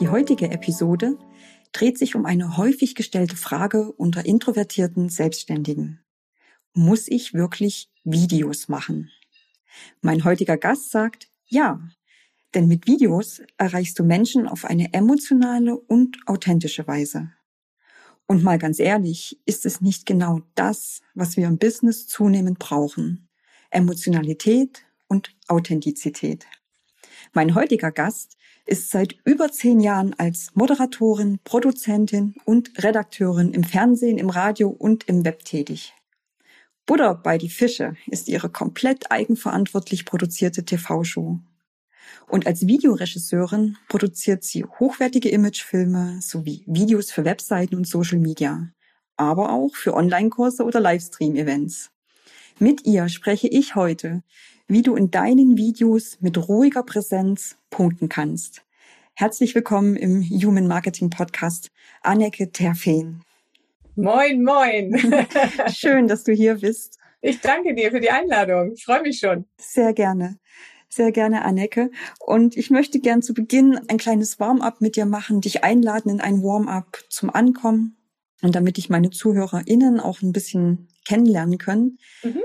Die heutige Episode dreht sich um eine häufig gestellte Frage unter introvertierten Selbstständigen. Muss ich wirklich Videos machen? Mein heutiger Gast sagt, ja, denn mit Videos erreichst du Menschen auf eine emotionale und authentische Weise. Und mal ganz ehrlich, ist es nicht genau das, was wir im Business zunehmend brauchen? Emotionalität und Authentizität. Mein heutiger Gast ist seit über zehn Jahren als Moderatorin, Produzentin und Redakteurin im Fernsehen, im Radio und im Web tätig. Butter bei die Fische ist ihre komplett eigenverantwortlich produzierte TV-Show. Und als Videoregisseurin produziert sie hochwertige Imagefilme sowie Videos für Webseiten und Social Media, aber auch für Online-Kurse oder Livestream-Events. Mit ihr spreche ich heute wie du in deinen Videos mit ruhiger Präsenz punkten kannst. Herzlich willkommen im Human Marketing Podcast, Anneke Terfeen. Moin, moin. Schön, dass du hier bist. Ich danke dir für die Einladung. Ich freue mich schon. Sehr gerne. Sehr gerne, Anneke. Und ich möchte gern zu Beginn ein kleines Warm-up mit dir machen, dich einladen in ein Warm-up zum Ankommen und damit ich meine ZuhörerInnen auch ein bisschen kennenlernen können. Mhm.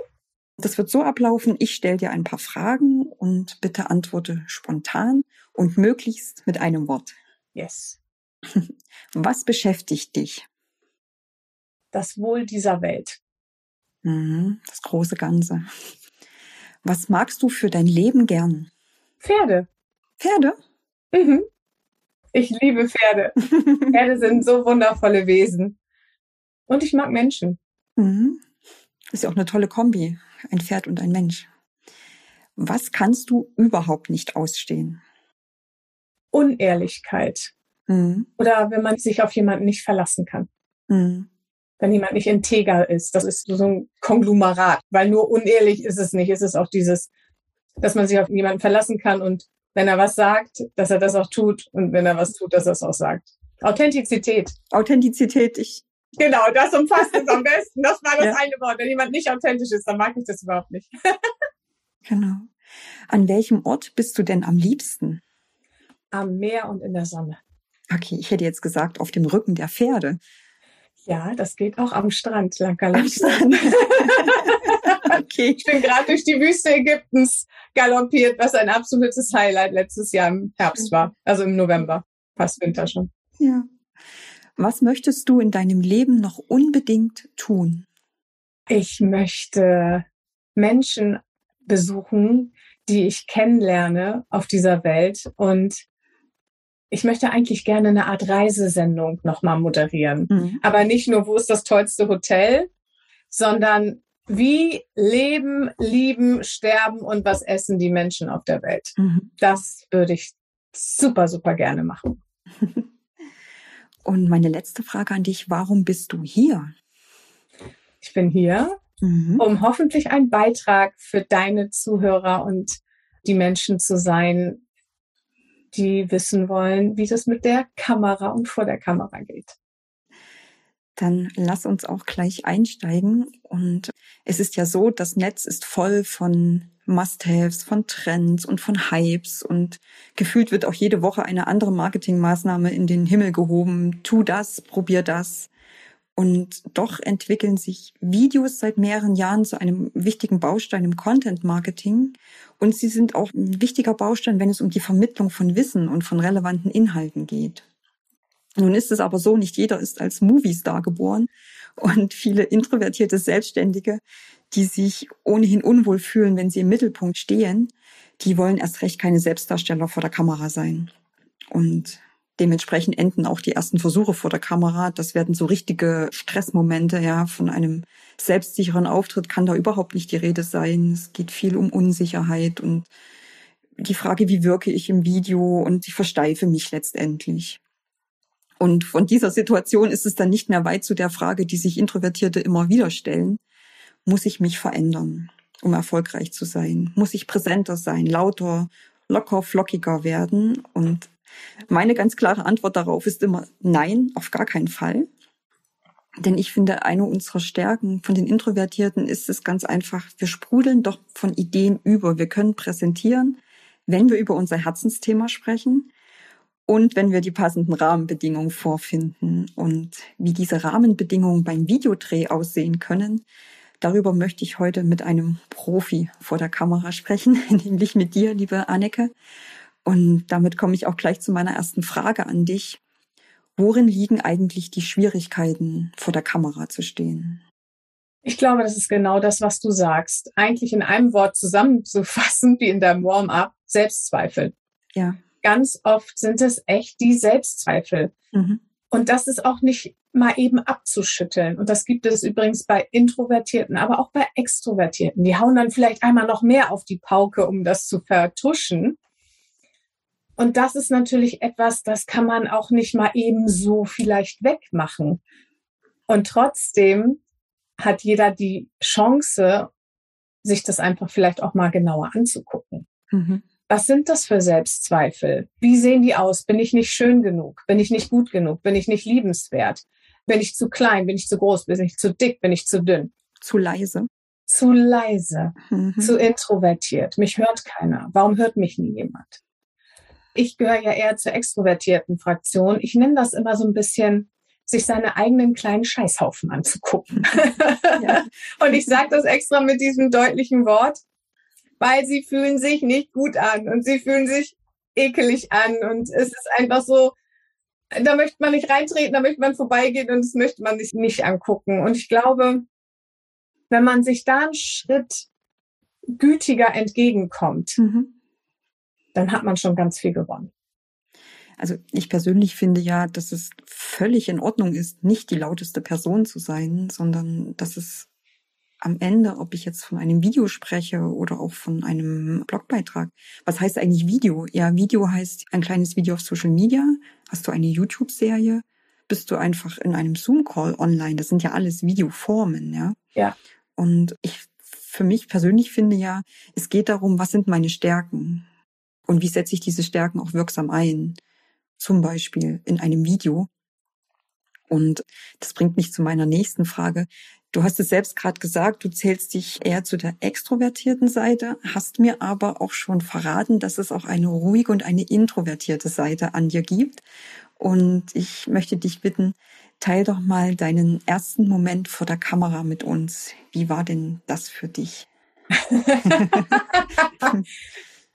Das wird so ablaufen, ich stelle dir ein paar Fragen und bitte antworte spontan und möglichst mit einem Wort. Yes. Was beschäftigt dich? Das Wohl dieser Welt. Mhm, das große Ganze. Was magst du für dein Leben gern? Pferde. Pferde? Mhm. Ich liebe Pferde. Pferde sind so wundervolle Wesen. Und ich mag Menschen. Mhm. Ist ja auch eine tolle Kombi ein Pferd und ein Mensch. Was kannst du überhaupt nicht ausstehen? Unehrlichkeit. Mhm. Oder wenn man sich auf jemanden nicht verlassen kann. Mhm. Wenn jemand nicht integer ist. Das ist so ein Konglomerat. Weil nur unehrlich ist es nicht. Es ist auch dieses, dass man sich auf jemanden verlassen kann und wenn er was sagt, dass er das auch tut und wenn er was tut, dass er es auch sagt. Authentizität. Authentizität. Ich Genau, das umfasst es am besten. Das war das ja. eine Wort. Wenn jemand nicht authentisch ist, dann mag ich das überhaupt nicht. genau. An welchem Ort bist du denn am liebsten? Am Meer und in der Sonne. Okay, ich hätte jetzt gesagt, auf dem Rücken der Pferde. Ja, das geht auch am Strand galoppieren. okay. Ich bin gerade durch die Wüste Ägyptens galoppiert, was ein absolutes Highlight letztes Jahr im Herbst war. Also im November, fast Winter schon. Ja. Was möchtest du in deinem Leben noch unbedingt tun? Ich möchte Menschen besuchen, die ich kennenlerne auf dieser Welt und ich möchte eigentlich gerne eine Art Reisesendung nochmal moderieren. Mhm. Aber nicht nur, wo ist das tollste Hotel, sondern wie leben, lieben, sterben und was essen die Menschen auf der Welt. Mhm. Das würde ich super, super gerne machen. Und meine letzte Frage an dich, warum bist du hier? Ich bin hier, mhm. um hoffentlich ein Beitrag für deine Zuhörer und die Menschen zu sein, die wissen wollen, wie das mit der Kamera und vor der Kamera geht. Dann lass uns auch gleich einsteigen. Und es ist ja so, das Netz ist voll von Must-Haves, von Trends und von Hypes und gefühlt wird auch jede Woche eine andere Marketingmaßnahme in den Himmel gehoben. Tu das, probier das. Und doch entwickeln sich Videos seit mehreren Jahren zu einem wichtigen Baustein im Content Marketing. Und sie sind auch ein wichtiger Baustein, wenn es um die Vermittlung von Wissen und von relevanten Inhalten geht. Nun ist es aber so, nicht jeder ist als Movie-Star geboren. Und viele introvertierte Selbstständige die sich ohnehin unwohl fühlen, wenn sie im Mittelpunkt stehen, die wollen erst recht keine Selbstdarsteller vor der Kamera sein. Und dementsprechend enden auch die ersten Versuche vor der Kamera. Das werden so richtige Stressmomente, ja, von einem selbstsicheren Auftritt kann da überhaupt nicht die Rede sein. Es geht viel um Unsicherheit und die Frage, wie wirke ich im Video und ich versteife mich letztendlich. Und von dieser Situation ist es dann nicht mehr weit zu der Frage, die sich Introvertierte immer wieder stellen. Muss ich mich verändern, um erfolgreich zu sein? Muss ich präsenter sein, lauter, locker, flockiger werden? Und meine ganz klare Antwort darauf ist immer nein, auf gar keinen Fall. Denn ich finde, eine unserer Stärken von den Introvertierten ist es ganz einfach, wir sprudeln doch von Ideen über. Wir können präsentieren, wenn wir über unser Herzensthema sprechen und wenn wir die passenden Rahmenbedingungen vorfinden. Und wie diese Rahmenbedingungen beim Videodreh aussehen können, darüber möchte ich heute mit einem Profi vor der Kamera sprechen, nämlich mit dir, liebe Anneke. Und damit komme ich auch gleich zu meiner ersten Frage an dich. Worin liegen eigentlich die Schwierigkeiten, vor der Kamera zu stehen? Ich glaube, das ist genau das, was du sagst. Eigentlich in einem Wort zusammenzufassen, wie in deinem Warm-up, Selbstzweifel. Ja. Ganz oft sind es echt die Selbstzweifel. Mhm. Und das ist auch nicht mal eben abzuschütteln. Und das gibt es übrigens bei Introvertierten, aber auch bei Extrovertierten. Die hauen dann vielleicht einmal noch mehr auf die Pauke, um das zu vertuschen. Und das ist natürlich etwas, das kann man auch nicht mal eben so vielleicht wegmachen. Und trotzdem hat jeder die Chance, sich das einfach vielleicht auch mal genauer anzugucken. Mhm. Was sind das für Selbstzweifel? Wie sehen die aus? Bin ich nicht schön genug? Bin ich nicht gut genug? Bin ich nicht liebenswert? Bin ich zu klein? Bin ich zu groß? Bin ich zu dick? Bin ich zu dünn? Zu leise. Zu leise. Mhm. Zu introvertiert. Mich hört keiner. Warum hört mich nie jemand? Ich gehöre ja eher zur extrovertierten Fraktion. Ich nenne das immer so ein bisschen, sich seine eigenen kleinen Scheißhaufen anzugucken. Ja. und ich sage das extra mit diesem deutlichen Wort, weil sie fühlen sich nicht gut an und sie fühlen sich ekelig an und es ist einfach so, da möchte man nicht reintreten, da möchte man vorbeigehen und das möchte man sich nicht angucken. Und ich glaube, wenn man sich da einen Schritt gütiger entgegenkommt, mhm dann hat man schon ganz viel gewonnen. Also ich persönlich finde ja, dass es völlig in Ordnung ist, nicht die lauteste Person zu sein, sondern dass es am Ende, ob ich jetzt von einem Video spreche oder auch von einem Blogbeitrag. Was heißt eigentlich Video? Ja, Video heißt ein kleines Video auf Social Media. Hast du eine YouTube-Serie? Bist du einfach in einem Zoom-Call online? Das sind ja alles Videoformen, ja. Ja. Und ich für mich persönlich finde ja, es geht darum, was sind meine Stärken? Und wie setze ich diese Stärken auch wirksam ein? Zum Beispiel in einem Video. Und das bringt mich zu meiner nächsten Frage. Du hast es selbst gerade gesagt, du zählst dich eher zu der extrovertierten Seite, hast mir aber auch schon verraten, dass es auch eine ruhige und eine introvertierte Seite an dir gibt. Und ich möchte dich bitten, teil doch mal deinen ersten Moment vor der Kamera mit uns. Wie war denn das für dich?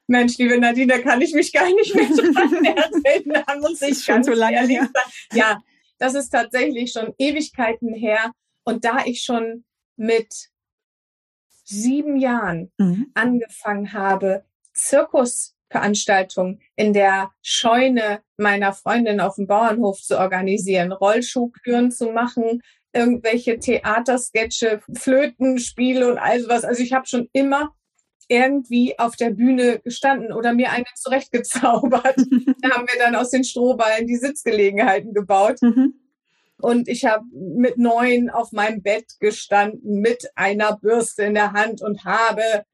Mensch, liebe Nadine, da kann ich mich gar nicht mehr dran erinnern. Da muss ich schon so lange her. Ja, das ist tatsächlich schon Ewigkeiten her. Und da ich schon mit sieben Jahren mhm. angefangen habe, Zirkusveranstaltungen in der Scheune meiner Freundin auf dem Bauernhof zu organisieren, Rollschuhküren zu machen, irgendwelche Theatersketche, Flötenspiele und all sowas. Also ich habe schon immer irgendwie auf der Bühne gestanden oder mir eine zurechtgezaubert. da haben wir dann aus den Strohballen die Sitzgelegenheiten gebaut. Mhm. Und ich habe mit neun auf meinem Bett gestanden mit einer Bürste in der Hand und habe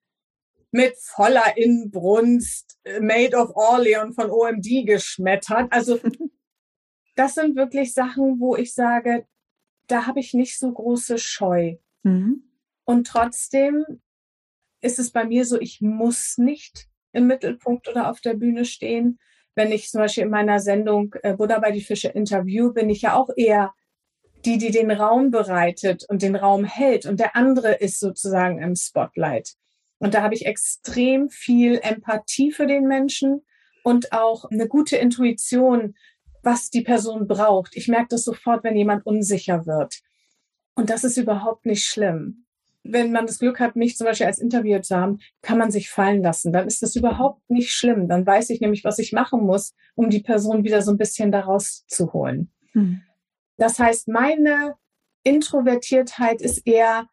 mit voller Inbrunst Made of Orleans von OMD geschmettert. Also das sind wirklich Sachen, wo ich sage, da habe ich nicht so große Scheu. Mhm. Und trotzdem ist es bei mir so, ich muss nicht im Mittelpunkt oder auf der Bühne stehen. Wenn ich zum Beispiel in meiner Sendung äh, Buddha bei die Fische interview, bin ich ja auch eher die, die den Raum bereitet und den Raum hält. Und der andere ist sozusagen im Spotlight. Und da habe ich extrem viel Empathie für den Menschen und auch eine gute Intuition, was die Person braucht. Ich merke das sofort, wenn jemand unsicher wird. Und das ist überhaupt nicht schlimm wenn man das Glück hat, mich zum Beispiel als Interview zu haben, kann man sich fallen lassen. Dann ist das überhaupt nicht schlimm. Dann weiß ich nämlich, was ich machen muss, um die Person wieder so ein bisschen daraus zu holen. Mhm. Das heißt, meine Introvertiertheit ist eher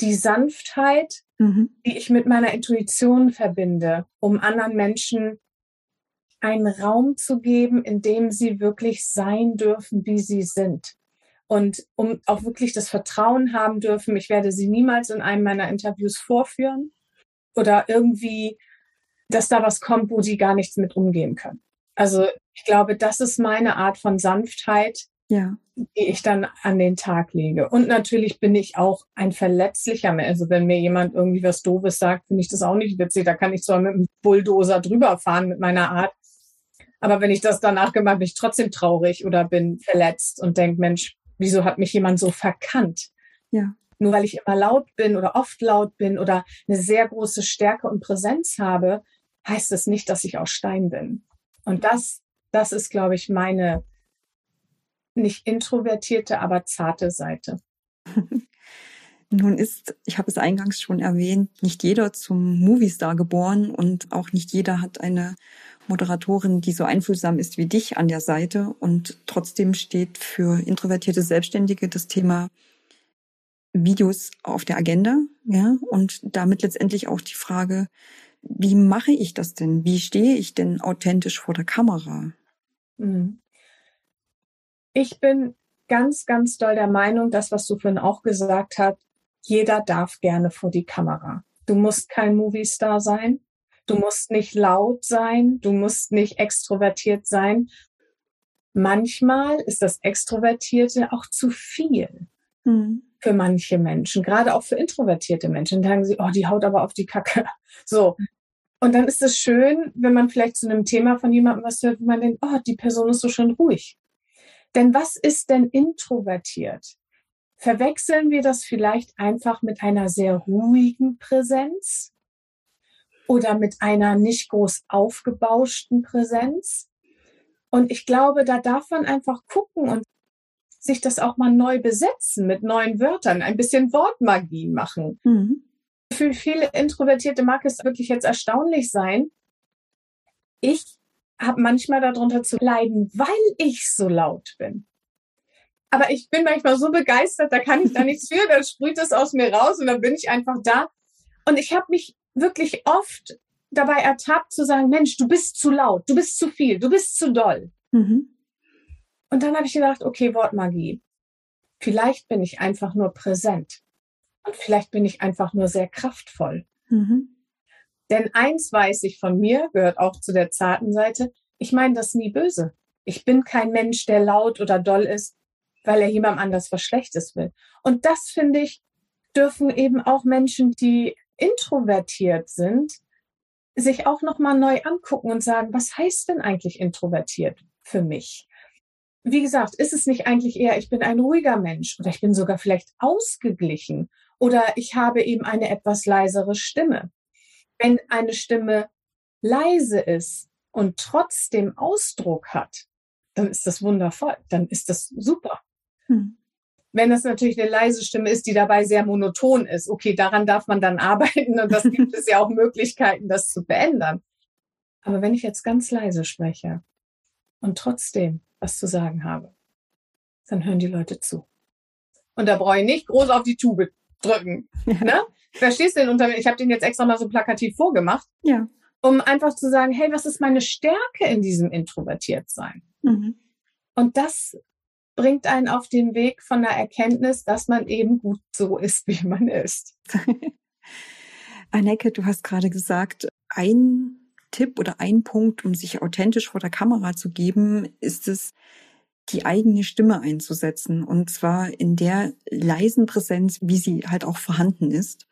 die Sanftheit, mhm. die ich mit meiner Intuition verbinde, um anderen Menschen einen Raum zu geben, in dem sie wirklich sein dürfen, wie sie sind. Und um auch wirklich das Vertrauen haben dürfen, ich werde sie niemals in einem meiner Interviews vorführen oder irgendwie, dass da was kommt, wo sie gar nichts mit umgehen können. Also ich glaube, das ist meine Art von Sanftheit, ja. die ich dann an den Tag lege. Und natürlich bin ich auch ein verletzlicher Mensch. Also wenn mir jemand irgendwie was Doofes sagt, finde ich das auch nicht witzig. Da kann ich zwar mit einem Bulldozer drüber fahren mit meiner Art. Aber wenn ich das danach gemacht, bin ich trotzdem traurig oder bin verletzt und denke, Mensch, wieso hat mich jemand so verkannt? Ja. Nur weil ich immer laut bin oder oft laut bin oder eine sehr große Stärke und Präsenz habe, heißt es nicht, dass ich aus Stein bin. Und das, das ist, glaube ich, meine nicht introvertierte, aber zarte Seite. Nun ist, ich habe es eingangs schon erwähnt, nicht jeder zum Moviestar geboren und auch nicht jeder hat eine Moderatorin, die so einfühlsam ist wie dich an der Seite. Und trotzdem steht für introvertierte Selbstständige das Thema Videos auf der Agenda, ja, und damit letztendlich auch die Frage, wie mache ich das denn? Wie stehe ich denn authentisch vor der Kamera? Mhm. Ich bin ganz, ganz doll der Meinung, das, was du vorhin auch gesagt hast, jeder darf gerne vor die Kamera. Du musst kein Movie-Star sein. Du musst nicht laut sein. Du musst nicht extrovertiert sein. Manchmal ist das Extrovertierte auch zu viel mhm. für manche Menschen, gerade auch für introvertierte Menschen. Dann sagen sie, oh, die haut aber auf die Kacke. So. Und dann ist es schön, wenn man vielleicht zu einem Thema von jemandem was hört, wo man denkt, oh, die Person ist so schön ruhig. Denn was ist denn introvertiert? Verwechseln wir das vielleicht einfach mit einer sehr ruhigen Präsenz oder mit einer nicht groß aufgebauschten Präsenz? Und ich glaube, da darf man einfach gucken und sich das auch mal neu besetzen mit neuen Wörtern, ein bisschen Wortmagie machen. Mhm. Für viele Introvertierte mag es wirklich jetzt erstaunlich sein. Ich habe manchmal darunter zu leiden, weil ich so laut bin. Aber ich bin manchmal so begeistert, da kann ich da nichts für, dann sprüht es aus mir raus und dann bin ich einfach da. Und ich habe mich wirklich oft dabei ertappt zu sagen, Mensch, du bist zu laut, du bist zu viel, du bist zu doll. Mhm. Und dann habe ich gedacht, okay, Wortmagie. Vielleicht bin ich einfach nur präsent. Und vielleicht bin ich einfach nur sehr kraftvoll. Mhm. Denn eins weiß ich von mir, gehört auch zu der zarten Seite, ich meine das nie böse. Ich bin kein Mensch, der laut oder doll ist, weil er jemandem anders was Schlechtes will. Und das finde ich, dürfen eben auch Menschen, die introvertiert sind, sich auch nochmal neu angucken und sagen, was heißt denn eigentlich introvertiert für mich? Wie gesagt, ist es nicht eigentlich eher, ich bin ein ruhiger Mensch oder ich bin sogar vielleicht ausgeglichen oder ich habe eben eine etwas leisere Stimme wenn eine Stimme leise ist und trotzdem Ausdruck hat, dann ist das wundervoll, dann ist das super. Hm. Wenn das natürlich eine leise Stimme ist, die dabei sehr monoton ist, okay, daran darf man dann arbeiten und das gibt es ja auch Möglichkeiten, das zu verändern. Aber wenn ich jetzt ganz leise spreche und trotzdem was zu sagen habe, dann hören die Leute zu. Und da brauche ich nicht groß auf die Tube drücken. Ja. Ne? Verstehst du den Unterschied? Ich habe den jetzt extra mal so plakativ vorgemacht. Ja. Um einfach zu sagen, hey, was ist meine Stärke in diesem Introvertiertsein? Mhm. Und das bringt einen auf den Weg von der Erkenntnis, dass man eben gut so ist, wie man ist. Anneke, du hast gerade gesagt, ein Tipp oder ein Punkt, um sich authentisch vor der Kamera zu geben, ist es, die eigene Stimme einzusetzen und zwar in der leisen Präsenz, wie sie halt auch vorhanden ist.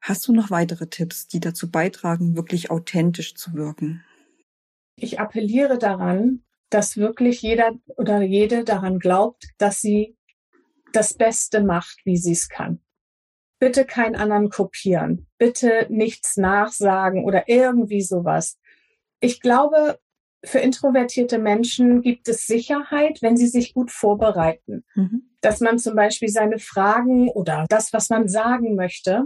Hast du noch weitere Tipps, die dazu beitragen, wirklich authentisch zu wirken? Ich appelliere daran, dass wirklich jeder oder jede daran glaubt, dass sie das Beste macht, wie sie es kann. Bitte keinen anderen kopieren. Bitte nichts nachsagen oder irgendwie sowas. Ich glaube, für introvertierte Menschen gibt es Sicherheit, wenn sie sich gut vorbereiten. Mhm. Dass man zum Beispiel seine Fragen oder das, was man sagen möchte,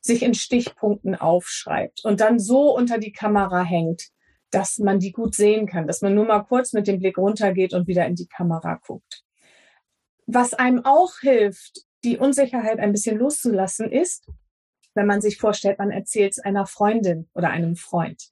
sich in Stichpunkten aufschreibt und dann so unter die Kamera hängt, dass man die gut sehen kann, dass man nur mal kurz mit dem Blick runtergeht und wieder in die Kamera guckt. Was einem auch hilft, die Unsicherheit ein bisschen loszulassen, ist, wenn man sich vorstellt, man erzählt es einer Freundin oder einem Freund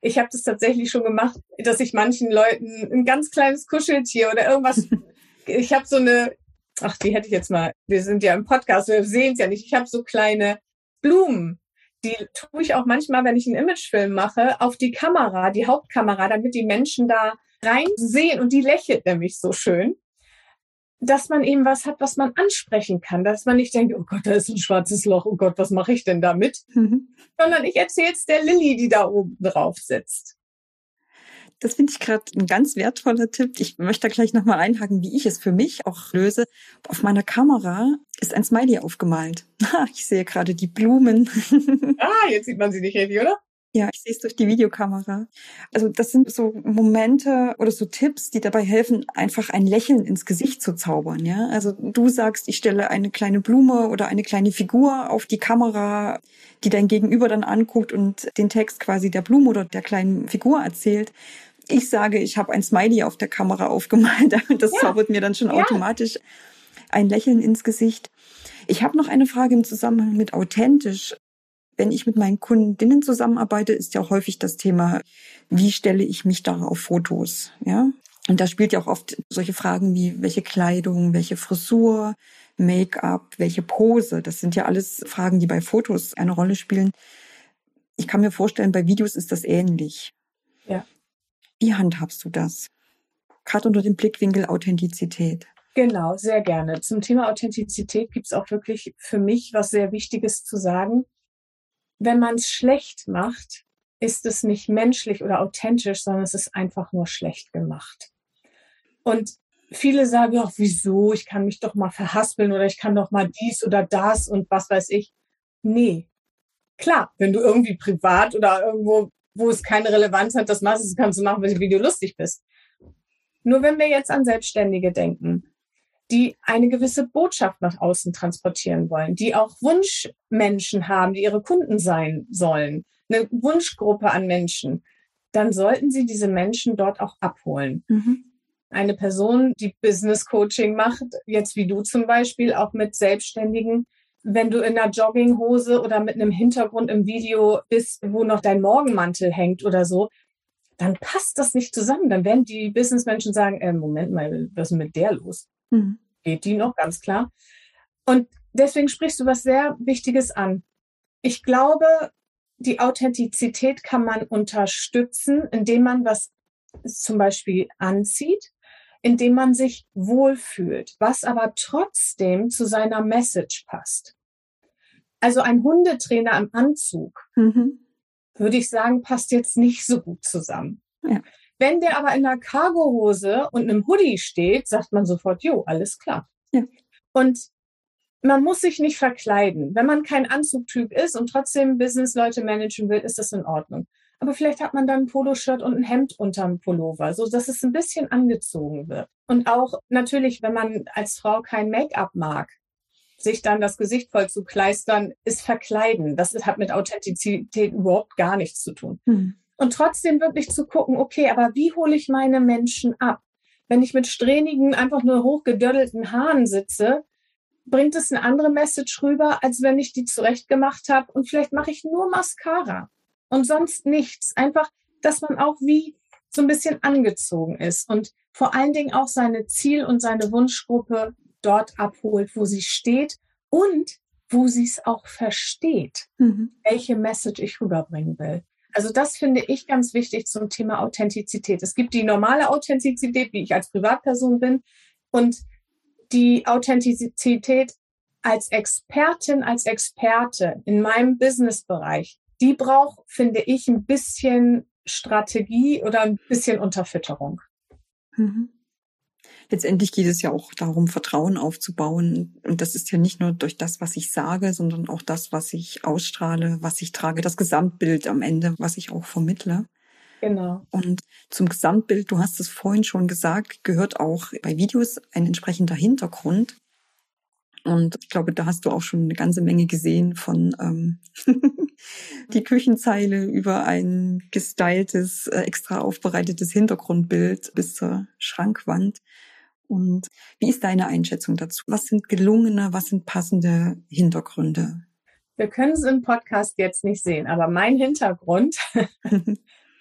Ich habe das tatsächlich schon gemacht, dass ich manchen Leuten ein ganz kleines Kuscheltier oder irgendwas. ich habe so eine, ach, die hätte ich jetzt mal. Wir sind ja im Podcast, wir sehen es ja nicht. Ich habe so kleine Blumen. Die tue ich auch manchmal, wenn ich einen Imagefilm mache, auf die Kamera, die Hauptkamera, damit die Menschen da reinsehen und die lächelt nämlich so schön dass man eben was hat, was man ansprechen kann, dass man nicht denkt, oh Gott, da ist ein schwarzes Loch, oh Gott, was mache ich denn damit? Mhm. Sondern ich erzähle es der Lilly, die da oben drauf sitzt. Das finde ich gerade ein ganz wertvoller Tipp. Ich möchte da gleich nochmal einhaken, wie ich es für mich auch löse. Auf meiner Kamera ist ein Smiley aufgemalt. Ich sehe gerade die Blumen. Ah, jetzt sieht man sie nicht richtig, oder? Ja, ich sehe es durch die Videokamera. Also das sind so Momente oder so Tipps, die dabei helfen, einfach ein Lächeln ins Gesicht zu zaubern. Ja, also du sagst, ich stelle eine kleine Blume oder eine kleine Figur auf die Kamera, die dein Gegenüber dann anguckt und den Text quasi der Blume oder der kleinen Figur erzählt. Ich sage, ich habe ein Smiley auf der Kamera aufgemalt. Das ja. zaubert mir dann schon ja. automatisch ein Lächeln ins Gesicht. Ich habe noch eine Frage im Zusammenhang mit authentisch wenn ich mit meinen Kundinnen zusammenarbeite, ist ja häufig das Thema, wie stelle ich mich da auf Fotos, ja? Und da spielt ja auch oft solche Fragen wie, welche Kleidung, welche Frisur, Make-up, welche Pose. Das sind ja alles Fragen, die bei Fotos eine Rolle spielen. Ich kann mir vorstellen, bei Videos ist das ähnlich. Ja. Wie handhabst du das? Gerade unter dem Blickwinkel Authentizität. Genau, sehr gerne. Zum Thema Authentizität gibt es auch wirklich für mich was sehr Wichtiges zu sagen wenn man es schlecht macht, ist es nicht menschlich oder authentisch, sondern es ist einfach nur schlecht gemacht. Und viele sagen auch, wieso, ich kann mich doch mal verhaspeln oder ich kann doch mal dies oder das und was weiß ich. Nee. Klar, wenn du irgendwie privat oder irgendwo, wo es keine Relevanz hat, das machst, kannst du machen, wenn du lustig bist. Nur wenn wir jetzt an Selbstständige denken, die eine gewisse Botschaft nach außen transportieren wollen, die auch Wunschmenschen haben, die ihre Kunden sein sollen, eine Wunschgruppe an Menschen, dann sollten sie diese Menschen dort auch abholen. Mhm. Eine Person, die Business Coaching macht, jetzt wie du zum Beispiel, auch mit Selbstständigen, wenn du in einer Jogginghose oder mit einem Hintergrund im Video bist, wo noch dein Morgenmantel hängt oder so, dann passt das nicht zusammen. Dann werden die Businessmenschen sagen, äh, Moment mal, was ist mit der los? Mhm. Geht die noch, ganz klar. Und deswegen sprichst du was sehr Wichtiges an. Ich glaube, die Authentizität kann man unterstützen, indem man was zum Beispiel anzieht, indem man sich wohlfühlt, was aber trotzdem zu seiner Message passt. Also ein Hundetrainer im Anzug, mhm. würde ich sagen, passt jetzt nicht so gut zusammen. Ja. Wenn der aber in einer Cargohose und einem Hoodie steht, sagt man sofort, jo, alles klar. Ja. Und man muss sich nicht verkleiden. Wenn man kein Anzugtyp ist und trotzdem Business-Leute managen will, ist das in Ordnung. Aber vielleicht hat man dann ein Poloshirt und ein Hemd unterm Pullover, so dass es ein bisschen angezogen wird. Und auch natürlich, wenn man als Frau kein Make-up mag, sich dann das Gesicht voll zu kleistern, ist verkleiden. Das hat mit Authentizität überhaupt gar nichts zu tun. Mhm. Und trotzdem wirklich zu gucken, okay, aber wie hole ich meine Menschen ab? Wenn ich mit strähnigen, einfach nur hochgedödelten Haaren sitze, bringt es eine andere Message rüber, als wenn ich die zurechtgemacht habe und vielleicht mache ich nur Mascara und sonst nichts. Einfach, dass man auch wie so ein bisschen angezogen ist und vor allen Dingen auch seine Ziel- und seine Wunschgruppe dort abholt, wo sie steht und wo sie es auch versteht, mhm. welche Message ich rüberbringen will. Also das finde ich ganz wichtig zum Thema Authentizität. Es gibt die normale Authentizität, wie ich als Privatperson bin, und die Authentizität als Expertin, als Experte in meinem Businessbereich, die braucht, finde ich, ein bisschen Strategie oder ein bisschen Unterfütterung. Mhm letztendlich geht es ja auch darum, Vertrauen aufzubauen. Und das ist ja nicht nur durch das, was ich sage, sondern auch das, was ich ausstrahle, was ich trage, das Gesamtbild am Ende, was ich auch vermittle. Genau. Und zum Gesamtbild, du hast es vorhin schon gesagt, gehört auch bei Videos ein entsprechender Hintergrund. Und ich glaube, da hast du auch schon eine ganze Menge gesehen von ähm, die Küchenzeile über ein gestyltes, äh, extra aufbereitetes Hintergrundbild bis zur Schrankwand. Und wie ist deine Einschätzung dazu? Was sind gelungene, was sind passende Hintergründe? Wir können es im Podcast jetzt nicht sehen, aber mein Hintergrund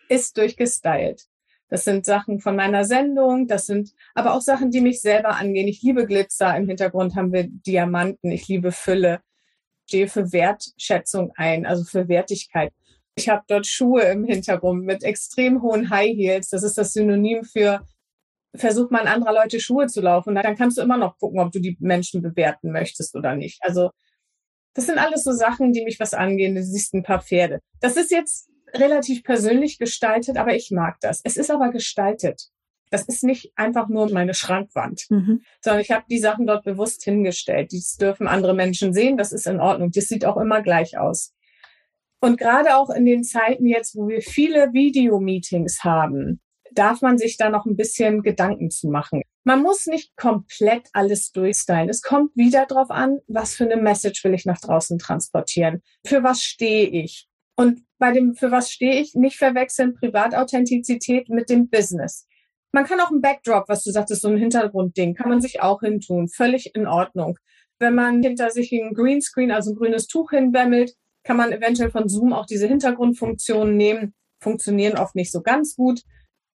ist durchgestylt. Das sind Sachen von meiner Sendung, das sind aber auch Sachen, die mich selber angehen. Ich liebe Glitzer, im Hintergrund haben wir Diamanten, ich liebe Fülle, stehe für Wertschätzung ein, also für Wertigkeit. Ich habe dort Schuhe im Hintergrund mit extrem hohen High Heels. Das ist das Synonym für versucht man anderer Leute Schuhe zu laufen. Dann kannst du immer noch gucken, ob du die Menschen bewerten möchtest oder nicht. Also das sind alles so Sachen, die mich was angehen. Du siehst ein paar Pferde. Das ist jetzt relativ persönlich gestaltet, aber ich mag das. Es ist aber gestaltet. Das ist nicht einfach nur meine Schrankwand, mhm. sondern ich habe die Sachen dort bewusst hingestellt. Dies dürfen andere Menschen sehen, das ist in Ordnung. Das sieht auch immer gleich aus. Und gerade auch in den Zeiten jetzt, wo wir viele Videomeetings haben, darf man sich da noch ein bisschen Gedanken zu machen. Man muss nicht komplett alles durchstylen. Es kommt wieder darauf an, was für eine Message will ich nach draußen transportieren. Für was stehe ich? Und bei dem, für was stehe ich, nicht verwechseln Privatauthentizität mit dem Business. Man kann auch ein Backdrop, was du sagtest, so ein Hintergrundding, kann man sich auch hintun. Völlig in Ordnung. Wenn man hinter sich ein Greenscreen, also ein grünes Tuch hinbämmelt, kann man eventuell von Zoom auch diese Hintergrundfunktionen nehmen. Funktionieren oft nicht so ganz gut,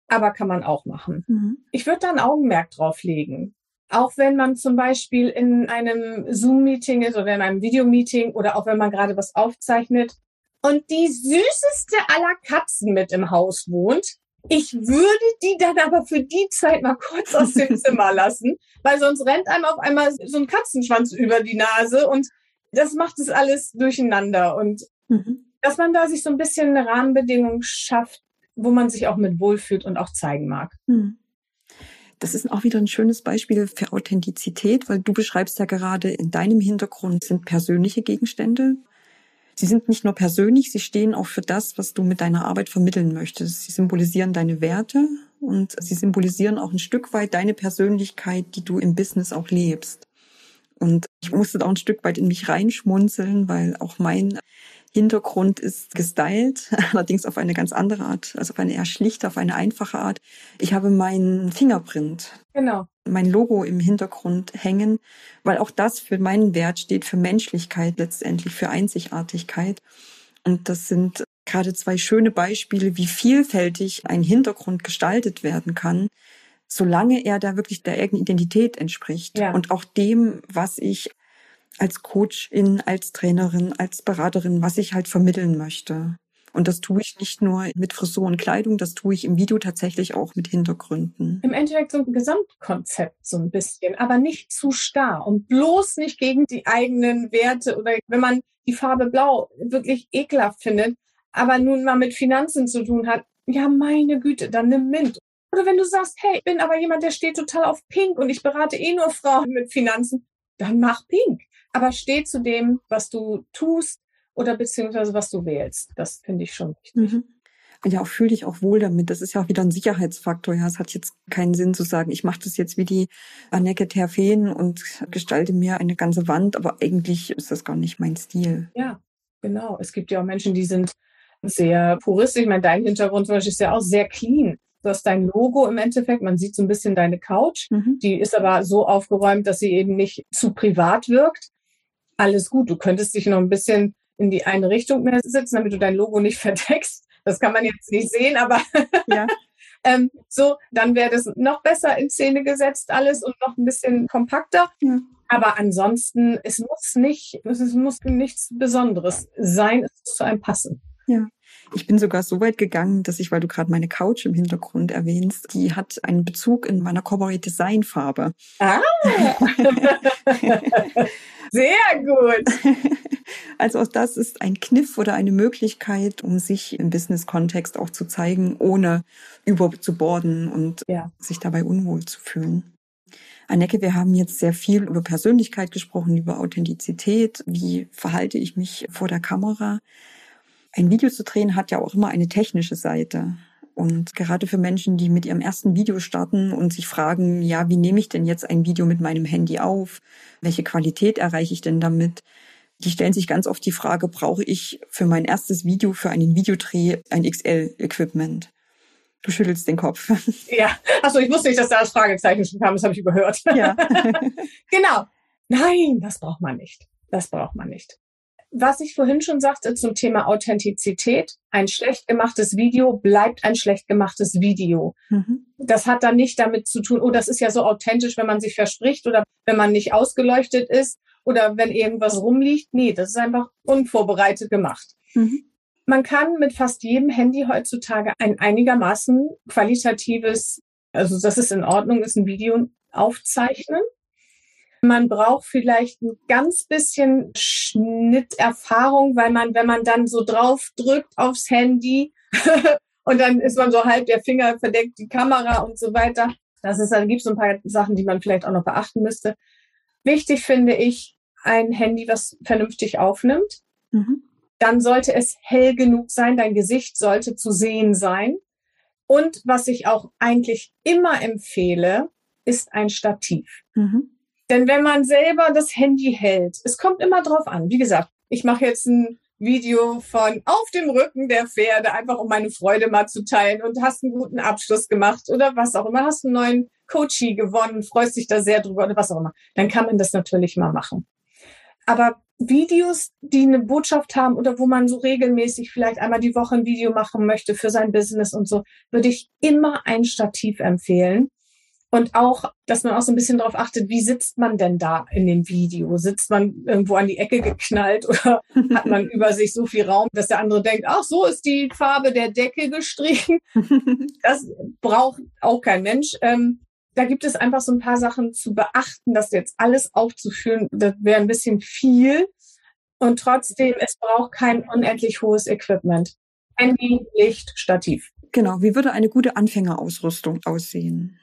aber kann man auch machen. Mhm. Ich würde da ein Augenmerk drauf legen. Auch wenn man zum Beispiel in einem Zoom-Meeting ist oder in einem Videomeeting oder auch wenn man gerade was aufzeichnet, und die süßeste aller Katzen mit im Haus wohnt, ich würde die dann aber für die Zeit mal kurz aus dem Zimmer lassen, weil sonst rennt einem auf einmal so ein Katzenschwanz über die Nase und das macht es alles durcheinander. Und mhm. dass man da sich so ein bisschen eine Rahmenbedingung schafft, wo man sich auch mit wohlfühlt und auch zeigen mag. Mhm. Das ist auch wieder ein schönes Beispiel für Authentizität, weil du beschreibst ja gerade, in deinem Hintergrund sind persönliche Gegenstände, Sie sind nicht nur persönlich, sie stehen auch für das, was du mit deiner Arbeit vermitteln möchtest. Sie symbolisieren deine Werte und sie symbolisieren auch ein Stück weit deine Persönlichkeit, die du im Business auch lebst. Und ich musste da auch ein Stück weit in mich reinschmunzeln, weil auch mein Hintergrund ist gestylt, allerdings auf eine ganz andere Art, also auf eine eher schlichte, auf eine einfache Art. Ich habe meinen Fingerprint, genau. Mein Logo im Hintergrund hängen, weil auch das für meinen Wert steht, für Menschlichkeit letztendlich, für Einzigartigkeit. Und das sind gerade zwei schöne Beispiele, wie vielfältig ein Hintergrund gestaltet werden kann, solange er da wirklich der eigenen Identität entspricht ja. und auch dem, was ich als Coachin, als Trainerin, als Beraterin, was ich halt vermitteln möchte. Und das tue ich nicht nur mit Frisur und Kleidung, das tue ich im Video tatsächlich auch mit Hintergründen. Im Endeffekt so ein Gesamtkonzept so ein bisschen, aber nicht zu starr und bloß nicht gegen die eigenen Werte oder wenn man die Farbe Blau wirklich ekelhaft findet, aber nun mal mit Finanzen zu tun hat, ja meine Güte, dann nimm Mint. Oder wenn du sagst, hey, ich bin aber jemand, der steht total auf Pink und ich berate eh nur Frauen mit Finanzen, dann mach Pink aber steh zu dem, was du tust oder beziehungsweise was du wählst. Das finde ich schon wichtig. Mhm. Ja, auch fühl dich auch wohl damit. Das ist ja auch wieder ein Sicherheitsfaktor. Ja, es hat jetzt keinen Sinn zu sagen, ich mache das jetzt wie die Anneke Terfen und gestalte mir eine ganze Wand, aber eigentlich ist das gar nicht mein Stil. Ja, genau. Es gibt ja auch Menschen, die sind sehr puristisch. Ich meine, dein Hintergrund zum Beispiel ist ja auch sehr clean. Du hast dein Logo im Endeffekt, man sieht so ein bisschen deine Couch. Mhm. Die ist aber so aufgeräumt, dass sie eben nicht zu privat wirkt alles gut. Du könntest dich noch ein bisschen in die eine Richtung mehr sitzen, damit du dein Logo nicht verdeckst. Das kann man jetzt nicht sehen, aber ja. ähm, so, dann wäre das noch besser in Szene gesetzt alles und noch ein bisschen kompakter. Ja. Aber ansonsten, es muss nicht, es muss nichts Besonderes sein, es muss zu einem passen. Ja. Ich bin sogar so weit gegangen, dass ich, weil du gerade meine Couch im Hintergrund erwähnst, die hat einen Bezug in meiner Corporate Design Farbe. Ah! Sehr gut. Also auch das ist ein Kniff oder eine Möglichkeit, um sich im Business-Kontext auch zu zeigen, ohne überzuborden und ja. sich dabei unwohl zu fühlen. Anneke, wir haben jetzt sehr viel über Persönlichkeit gesprochen, über Authentizität. Wie verhalte ich mich vor der Kamera? Ein Video zu drehen hat ja auch immer eine technische Seite. Und gerade für Menschen, die mit ihrem ersten Video starten und sich fragen, ja, wie nehme ich denn jetzt ein Video mit meinem Handy auf? Welche Qualität erreiche ich denn damit? Die stellen sich ganz oft die Frage, brauche ich für mein erstes Video, für einen Videodreh ein XL-Equipment? Du schüttelst den Kopf. Ja, achso, ich wusste nicht, dass da das Fragezeichen schon kam, das habe ich überhört. Ja. genau. Nein, das braucht man nicht. Das braucht man nicht was ich vorhin schon sagte zum Thema Authentizität, ein schlecht gemachtes Video bleibt ein schlecht gemachtes Video. Mhm. Das hat dann nicht damit zu tun, oh, das ist ja so authentisch, wenn man sich verspricht oder wenn man nicht ausgeleuchtet ist oder wenn irgendwas rumliegt. Nee, das ist einfach unvorbereitet gemacht. Mhm. Man kann mit fast jedem Handy heutzutage ein einigermaßen qualitatives, also das ist in Ordnung, ist ein Video aufzeichnen. Man braucht vielleicht ein ganz bisschen Schnitterfahrung, weil man, wenn man dann so drauf drückt aufs Handy und dann ist man so halb der Finger verdeckt die Kamera und so weiter. Das ist, dann gibt es so ein paar Sachen, die man vielleicht auch noch beachten müsste. Wichtig finde ich ein Handy, was vernünftig aufnimmt. Mhm. Dann sollte es hell genug sein. Dein Gesicht sollte zu sehen sein. Und was ich auch eigentlich immer empfehle, ist ein Stativ. Mhm. Denn wenn man selber das Handy hält, es kommt immer drauf an. Wie gesagt, ich mache jetzt ein Video von auf dem Rücken der Pferde, einfach um meine Freude mal zu teilen und hast einen guten Abschluss gemacht oder was auch immer, hast einen neuen Coachie gewonnen, freust dich da sehr drüber oder was auch immer. Dann kann man das natürlich mal machen. Aber Videos, die eine Botschaft haben oder wo man so regelmäßig vielleicht einmal die Woche ein Video machen möchte für sein Business und so, würde ich immer ein Stativ empfehlen. Und auch, dass man auch so ein bisschen darauf achtet, wie sitzt man denn da in dem Video? Sitzt man irgendwo an die Ecke geknallt oder hat man über sich so viel Raum, dass der andere denkt, ach, so ist die Farbe der Decke gestrichen. Das braucht auch kein Mensch. Ähm, da gibt es einfach so ein paar Sachen zu beachten, das jetzt alles aufzuführen, das wäre ein bisschen viel. Und trotzdem, es braucht kein unendlich hohes Equipment. Handy, Licht, Stativ. Genau. Wie würde eine gute Anfängerausrüstung aussehen?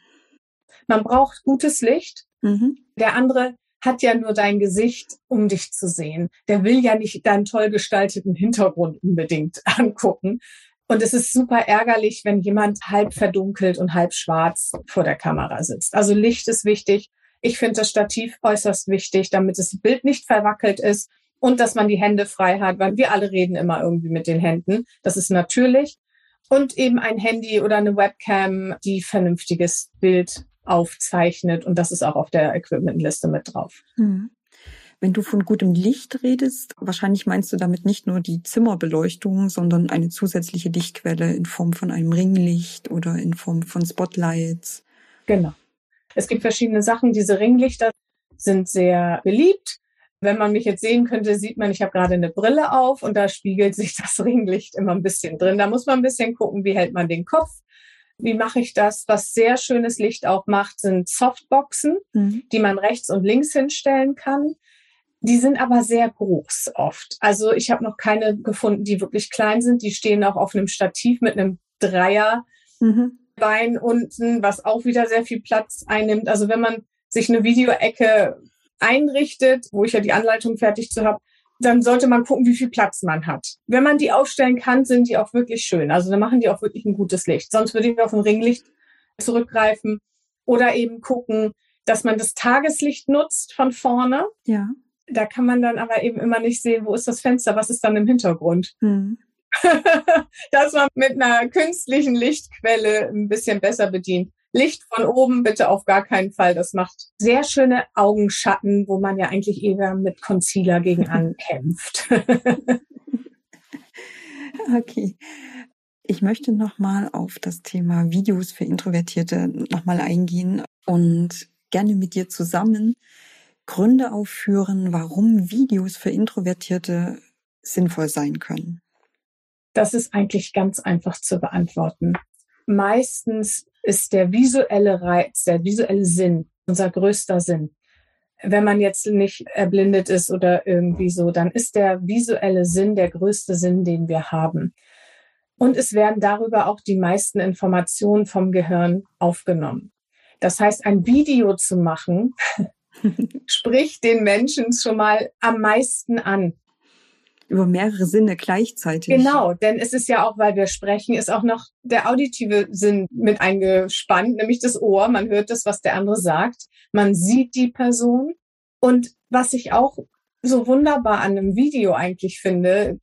Man braucht gutes Licht. Mhm. Der andere hat ja nur dein Gesicht, um dich zu sehen. Der will ja nicht deinen toll gestalteten Hintergrund unbedingt angucken. Und es ist super ärgerlich, wenn jemand halb verdunkelt und halb schwarz vor der Kamera sitzt. Also Licht ist wichtig. Ich finde das Stativ äußerst wichtig, damit das Bild nicht verwackelt ist und dass man die Hände frei hat, weil wir alle reden immer irgendwie mit den Händen. Das ist natürlich. Und eben ein Handy oder eine Webcam, die vernünftiges Bild aufzeichnet. Und das ist auch auf der Equipmentliste mit drauf. Mhm. Wenn du von gutem Licht redest, wahrscheinlich meinst du damit nicht nur die Zimmerbeleuchtung, sondern eine zusätzliche Lichtquelle in Form von einem Ringlicht oder in Form von Spotlights. Genau. Es gibt verschiedene Sachen. Diese Ringlichter sind sehr beliebt. Wenn man mich jetzt sehen könnte, sieht man, ich habe gerade eine Brille auf und da spiegelt sich das Ringlicht immer ein bisschen drin. Da muss man ein bisschen gucken, wie hält man den Kopf wie mache ich das? Was sehr schönes Licht auch macht, sind Softboxen, mhm. die man rechts und links hinstellen kann. Die sind aber sehr groß oft. Also ich habe noch keine gefunden, die wirklich klein sind. Die stehen auch auf einem Stativ mit einem Dreierbein mhm. unten, was auch wieder sehr viel Platz einnimmt. Also wenn man sich eine Videoecke einrichtet, wo ich ja die Anleitung fertig zu habe, dann sollte man gucken, wie viel Platz man hat. Wenn man die aufstellen kann, sind die auch wirklich schön. Also dann machen die auch wirklich ein gutes Licht. Sonst würde ich auf ein Ringlicht zurückgreifen oder eben gucken, dass man das Tageslicht nutzt von vorne. Ja. Da kann man dann aber eben immer nicht sehen, wo ist das Fenster, was ist dann im Hintergrund. Mhm. dass man mit einer künstlichen Lichtquelle ein bisschen besser bedient. Licht von oben bitte auf gar keinen Fall. Das macht sehr schöne Augenschatten, wo man ja eigentlich eher mit Concealer gegen ankämpft. okay. Ich möchte nochmal auf das Thema Videos für Introvertierte nochmal eingehen und gerne mit dir zusammen Gründe aufführen, warum Videos für Introvertierte sinnvoll sein können. Das ist eigentlich ganz einfach zu beantworten. Meistens ist der visuelle Reiz, der visuelle Sinn unser größter Sinn. Wenn man jetzt nicht erblindet ist oder irgendwie so, dann ist der visuelle Sinn der größte Sinn, den wir haben. Und es werden darüber auch die meisten Informationen vom Gehirn aufgenommen. Das heißt, ein Video zu machen, spricht den Menschen schon mal am meisten an über mehrere Sinne gleichzeitig. Genau, denn es ist ja auch, weil wir sprechen, ist auch noch der auditive Sinn mit eingespannt, nämlich das Ohr. Man hört das, was der andere sagt. Man sieht die Person. Und was ich auch so wunderbar an einem Video eigentlich finde,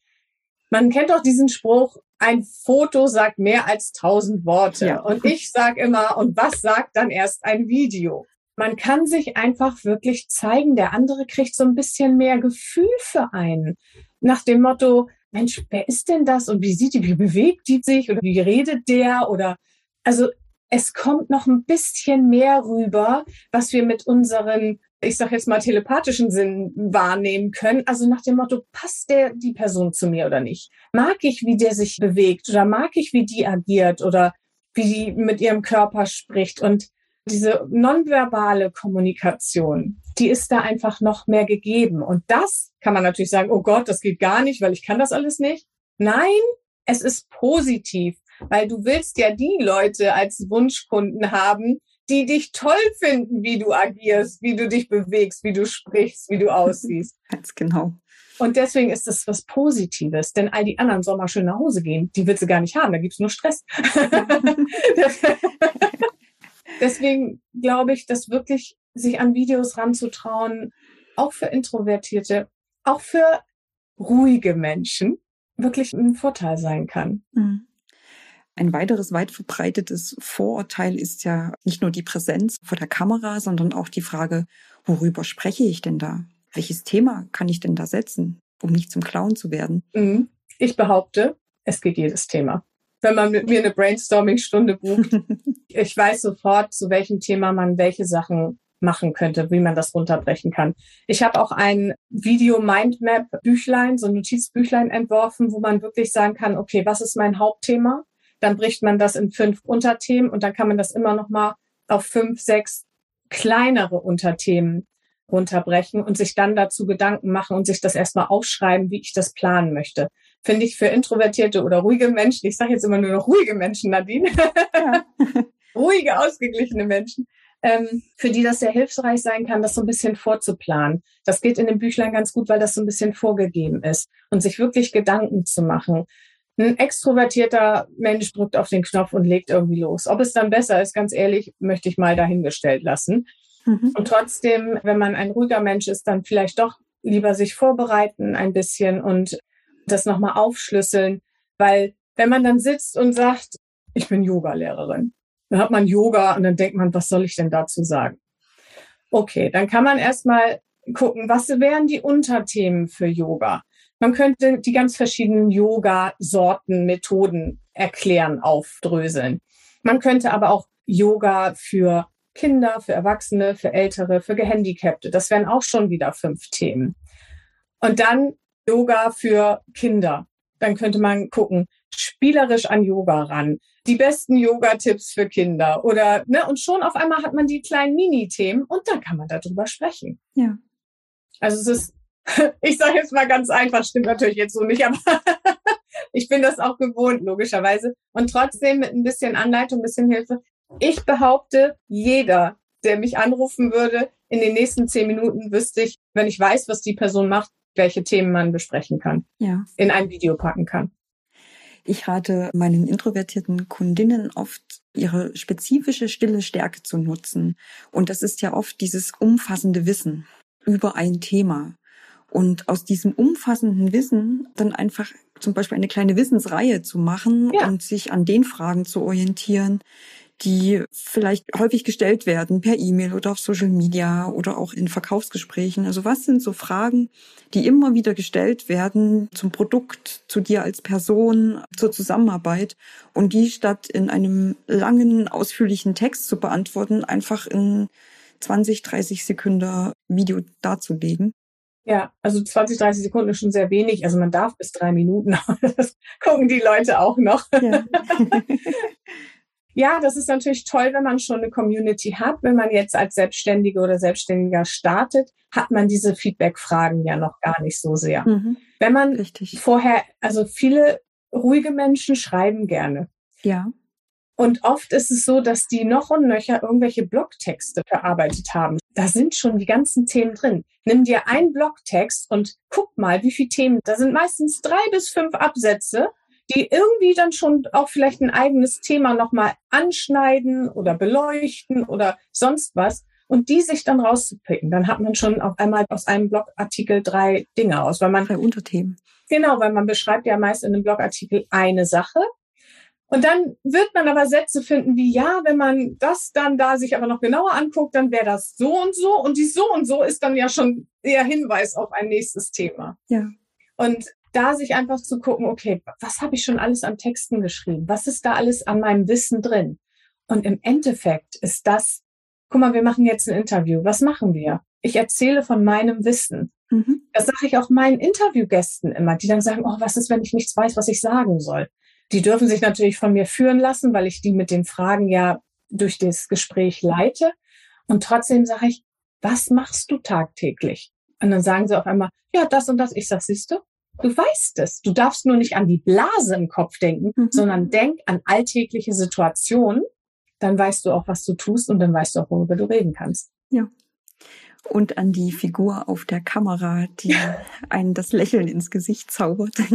man kennt doch diesen Spruch, ein Foto sagt mehr als tausend Worte. Ja. Und ich sage immer, und was sagt dann erst ein Video? Man kann sich einfach wirklich zeigen. Der andere kriegt so ein bisschen mehr Gefühl für einen. Nach dem Motto, Mensch, wer ist denn das und wie sieht die, wie bewegt die sich oder wie redet der oder also es kommt noch ein bisschen mehr rüber, was wir mit unseren, ich sag jetzt mal telepathischen Sinn wahrnehmen können. Also nach dem Motto, passt der die Person zu mir oder nicht? Mag ich, wie der sich bewegt oder mag ich, wie die agiert oder wie die mit ihrem Körper spricht und diese nonverbale Kommunikation, die ist da einfach noch mehr gegeben. Und das kann man natürlich sagen, oh Gott, das geht gar nicht, weil ich kann das alles nicht. Nein, es ist positiv, weil du willst ja die Leute als Wunschkunden haben, die dich toll finden, wie du agierst, wie du dich bewegst, wie du sprichst, wie du aussiehst. Ganz genau. Und deswegen ist das was Positives, denn all die anderen sollen mal schön nach Hause gehen. Die willst du gar nicht haben, da gibt's nur Stress. deswegen glaube ich, dass wirklich sich an Videos ranzutrauen, auch für Introvertierte, auch für ruhige Menschen, wirklich ein Vorteil sein kann. Mhm. Ein weiteres weit verbreitetes Vorurteil ist ja nicht nur die Präsenz vor der Kamera, sondern auch die Frage, worüber spreche ich denn da? Welches Thema kann ich denn da setzen, um nicht zum Clown zu werden? Mhm. Ich behaupte, es geht jedes Thema. Wenn man mit mir eine Brainstorming-Stunde bucht, ich weiß sofort, zu welchem Thema man welche Sachen machen könnte, wie man das runterbrechen kann. Ich habe auch ein Video Mindmap Büchlein, so ein Notizbüchlein entworfen, wo man wirklich sagen kann, okay, was ist mein Hauptthema? Dann bricht man das in fünf Unterthemen und dann kann man das immer noch mal auf fünf, sechs kleinere Unterthemen runterbrechen und sich dann dazu Gedanken machen und sich das erstmal aufschreiben, wie ich das planen möchte. Finde ich für introvertierte oder ruhige Menschen, ich sage jetzt immer nur noch ruhige Menschen, Nadine, ja. ruhige, ausgeglichene Menschen, ähm, für die das sehr hilfreich sein kann, das so ein bisschen vorzuplanen. Das geht in dem Büchlein ganz gut, weil das so ein bisschen vorgegeben ist und sich wirklich Gedanken zu machen. Ein extrovertierter Mensch drückt auf den Knopf und legt irgendwie los. Ob es dann besser ist, ganz ehrlich, möchte ich mal dahingestellt lassen. Mhm. Und trotzdem, wenn man ein ruhiger Mensch ist, dann vielleicht doch lieber sich vorbereiten ein bisschen und das nochmal aufschlüsseln, weil wenn man dann sitzt und sagt, ich bin Yoga-Lehrerin, dann hat man Yoga und dann denkt man, was soll ich denn dazu sagen? Okay, dann kann man erstmal gucken, was wären die Unterthemen für Yoga? Man könnte die ganz verschiedenen Yoga-Sorten, Methoden erklären, aufdröseln. Man könnte aber auch Yoga für Kinder, für Erwachsene, für Ältere, für Gehandicapte. Das wären auch schon wieder fünf Themen. Und dann Yoga für Kinder. Dann könnte man gucken, spielerisch an Yoga ran. Die besten Yoga-Tipps für Kinder oder, ne, und schon auf einmal hat man die kleinen Mini-Themen und dann kann man darüber sprechen. Ja. Also es ist, ich sage jetzt mal ganz einfach, stimmt natürlich jetzt so nicht, aber ich bin das auch gewohnt, logischerweise. Und trotzdem mit ein bisschen Anleitung, ein bisschen Hilfe. Ich behaupte, jeder, der mich anrufen würde, in den nächsten zehn Minuten wüsste ich, wenn ich weiß, was die Person macht, welche Themen man besprechen kann, ja. in ein Video packen kann. Ich rate meinen introvertierten Kundinnen oft, ihre spezifische stille Stärke zu nutzen. Und das ist ja oft dieses umfassende Wissen über ein Thema. Und aus diesem umfassenden Wissen dann einfach zum Beispiel eine kleine Wissensreihe zu machen ja. und sich an den Fragen zu orientieren, die vielleicht häufig gestellt werden per E-Mail oder auf Social Media oder auch in Verkaufsgesprächen. Also was sind so Fragen, die immer wieder gestellt werden zum Produkt, zu dir als Person, zur Zusammenarbeit und die statt in einem langen, ausführlichen Text zu beantworten, einfach in 20, 30 Sekunden Video darzulegen. Ja, also 20, 30 Sekunden ist schon sehr wenig. Also man darf bis drei Minuten. Das gucken die Leute auch noch. Ja. Ja, das ist natürlich toll, wenn man schon eine Community hat. Wenn man jetzt als Selbstständige oder Selbstständiger startet, hat man diese Feedback-Fragen ja noch gar nicht so sehr. Mhm. Wenn man Richtig. vorher, also viele ruhige Menschen schreiben gerne. Ja. Und oft ist es so, dass die noch und nöcher irgendwelche Blogtexte verarbeitet haben. Da sind schon die ganzen Themen drin. Nimm dir einen Blogtext und guck mal, wie viele Themen. Da sind meistens drei bis fünf Absätze die irgendwie dann schon auch vielleicht ein eigenes Thema nochmal anschneiden oder beleuchten oder sonst was und die sich dann rauszupicken. Dann hat man schon auf einmal aus einem Blogartikel drei Dinge aus, weil man drei Unterthemen. Genau, weil man beschreibt ja meist in einem Blogartikel eine Sache. Und dann wird man aber Sätze finden wie, ja, wenn man das dann da sich aber noch genauer anguckt, dann wäre das so und so. Und die so und so ist dann ja schon eher Hinweis auf ein nächstes Thema. Ja. Und da sich einfach zu gucken, okay, was habe ich schon alles an Texten geschrieben? Was ist da alles an meinem Wissen drin? Und im Endeffekt ist das, guck mal, wir machen jetzt ein Interview. Was machen wir? Ich erzähle von meinem Wissen. Mhm. Das sage ich auch meinen Interviewgästen immer, die dann sagen, oh, was ist, wenn ich nichts weiß, was ich sagen soll? Die dürfen sich natürlich von mir führen lassen, weil ich die mit den Fragen ja durch das Gespräch leite. Und trotzdem sage ich, was machst du tagtäglich? Und dann sagen sie auf einmal, ja, das und das. Ich sag, siehst du, du weißt es. Du darfst nur nicht an die Blase im Kopf denken, mhm. sondern denk an alltägliche Situationen. Dann weißt du auch, was du tust und dann weißt du auch, worüber du reden kannst. Ja. Und an die Figur auf der Kamera, die einen das Lächeln ins Gesicht zaubert.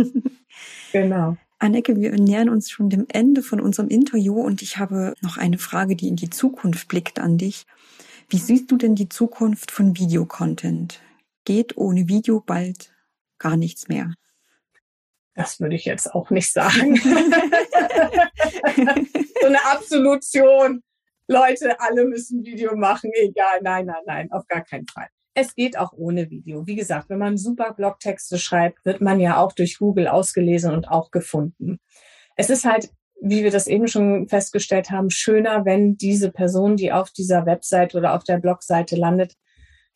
Genau. Anneke, wir nähern uns schon dem Ende von unserem Interview und ich habe noch eine Frage, die in die Zukunft blickt an dich. Wie siehst du denn die Zukunft von Videocontent? Geht ohne Video bald gar nichts mehr? Das würde ich jetzt auch nicht sagen. so eine Absolution. Leute, alle müssen Video machen, egal. Nein, nein, nein, auf gar keinen Fall. Es geht auch ohne Video. Wie gesagt, wenn man super Blogtexte schreibt, wird man ja auch durch Google ausgelesen und auch gefunden. Es ist halt, wie wir das eben schon festgestellt haben, schöner, wenn diese Person, die auf dieser Website oder auf der Blogseite landet,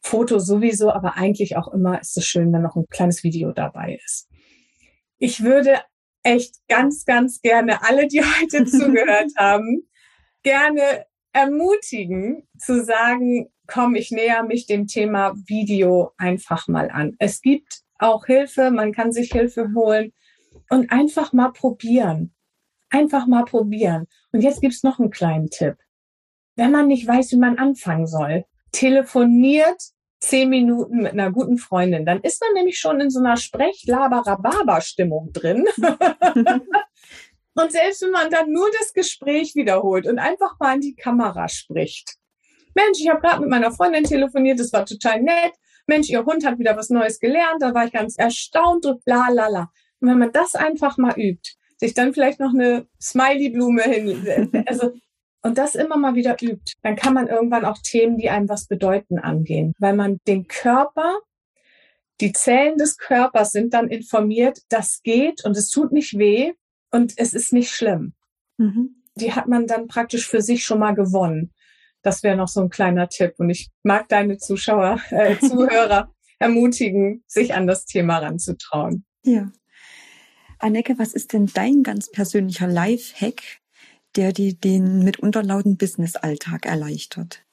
Foto sowieso, aber eigentlich auch immer ist es schön, wenn noch ein kleines Video dabei ist. Ich würde echt ganz, ganz gerne alle, die heute zugehört haben, gerne ermutigen zu sagen, komm, ich näher mich dem Thema Video einfach mal an. Es gibt auch Hilfe, man kann sich Hilfe holen und einfach mal probieren. Einfach mal probieren. Und jetzt gibt's noch einen kleinen Tipp. Wenn man nicht weiß, wie man anfangen soll, telefoniert zehn Minuten mit einer guten Freundin. Dann ist man nämlich schon in so einer Sprech-Laber-Rhabarber-Stimmung drin. und selbst wenn man dann nur das Gespräch wiederholt und einfach mal in die Kamera spricht, Mensch, ich habe gerade mit meiner Freundin telefoniert, das war total nett. Mensch, ihr Hund hat wieder was Neues gelernt, da war ich ganz erstaunt und la la la. Und wenn man das einfach mal übt, sich dann vielleicht noch eine Smiley-Blume hin, also und das immer mal wieder übt, dann kann man irgendwann auch Themen, die einem was bedeuten, angehen, weil man den Körper, die Zellen des Körpers sind dann informiert, das geht und es tut nicht weh und es ist nicht schlimm. Mhm. Die hat man dann praktisch für sich schon mal gewonnen. Das wäre noch so ein kleiner Tipp. Und ich mag deine Zuschauer, äh, Zuhörer ermutigen, sich an das Thema ranzutrauen. Ja. Anneke, was ist denn dein ganz persönlicher Life-Hack, der dir den mitunter lauten Business-Alltag erleichtert?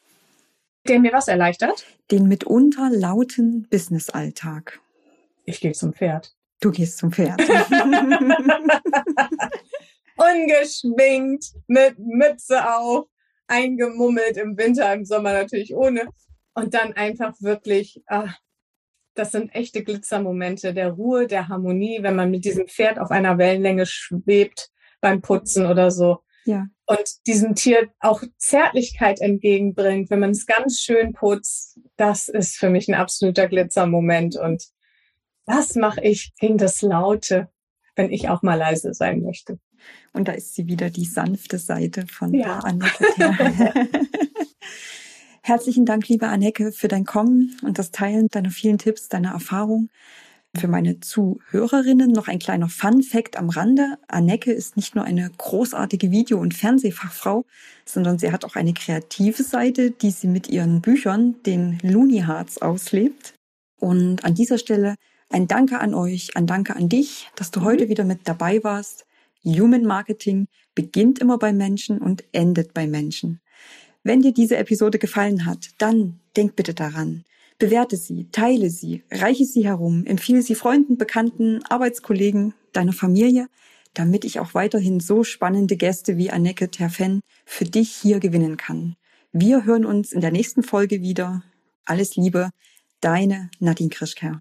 Der mir was erleichtert? Den mitunter lauten Business-Alltag. Ich gehe zum Pferd. Du gehst zum Pferd. Ungeschminkt, mit Mütze auf, eingemummelt im Winter, im Sommer natürlich ohne. Und dann einfach wirklich, ach, das sind echte Glitzermomente der Ruhe, der Harmonie, wenn man mit diesem Pferd auf einer Wellenlänge schwebt beim Putzen oder so. Ja. Und diesem Tier auch Zärtlichkeit entgegenbringt, wenn man es ganz schön putzt. Das ist für mich ein absoluter Glitzermoment. Und das mache ich gegen das Laute, wenn ich auch mal leise sein möchte. Und da ist sie wieder, die sanfte Seite von ja. Anneke. Herzlichen Dank, liebe Anneke, für dein Kommen und das Teilen deiner vielen Tipps, deiner Erfahrung. Für meine Zuhörerinnen noch ein kleiner Fun Fact am Rande. Anneke ist nicht nur eine großartige Video- und Fernsehfachfrau, sondern sie hat auch eine kreative Seite, die sie mit ihren Büchern, den Looney Hearts, auslebt. Und an dieser Stelle ein Danke an euch, ein Danke an dich, dass du mhm. heute wieder mit dabei warst. Human Marketing beginnt immer bei Menschen und endet bei Menschen. Wenn dir diese Episode gefallen hat, dann denk bitte daran. Bewerte sie, teile sie, reiche sie herum, empfehle sie Freunden, Bekannten, Arbeitskollegen, deiner Familie, damit ich auch weiterhin so spannende Gäste wie Anneke Terfen für dich hier gewinnen kann. Wir hören uns in der nächsten Folge wieder. Alles Liebe, deine Nadine Krischker.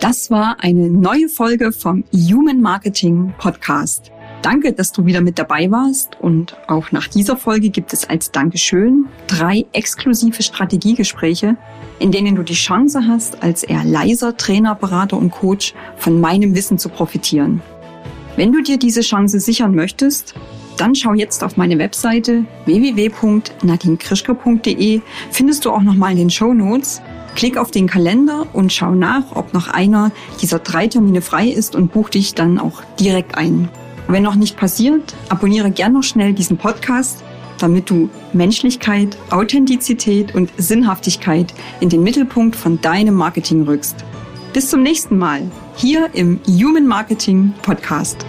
Das war eine neue Folge vom Human Marketing Podcast. Danke, dass du wieder mit dabei warst und auch nach dieser Folge gibt es als Dankeschön drei exklusive Strategiegespräche, in denen du die Chance hast, als eher leiser Trainer, Berater und Coach von meinem Wissen zu profitieren. Wenn du dir diese Chance sichern möchtest, dann schau jetzt auf meine Webseite www.nadinekrischke.de, findest du auch nochmal in den Show Notes Klick auf den Kalender und schau nach, ob noch einer dieser drei Termine frei ist und buch dich dann auch direkt ein. Wenn noch nicht passiert, abonniere gern noch schnell diesen Podcast, damit du Menschlichkeit, Authentizität und Sinnhaftigkeit in den Mittelpunkt von deinem Marketing rückst. Bis zum nächsten Mal hier im Human Marketing Podcast.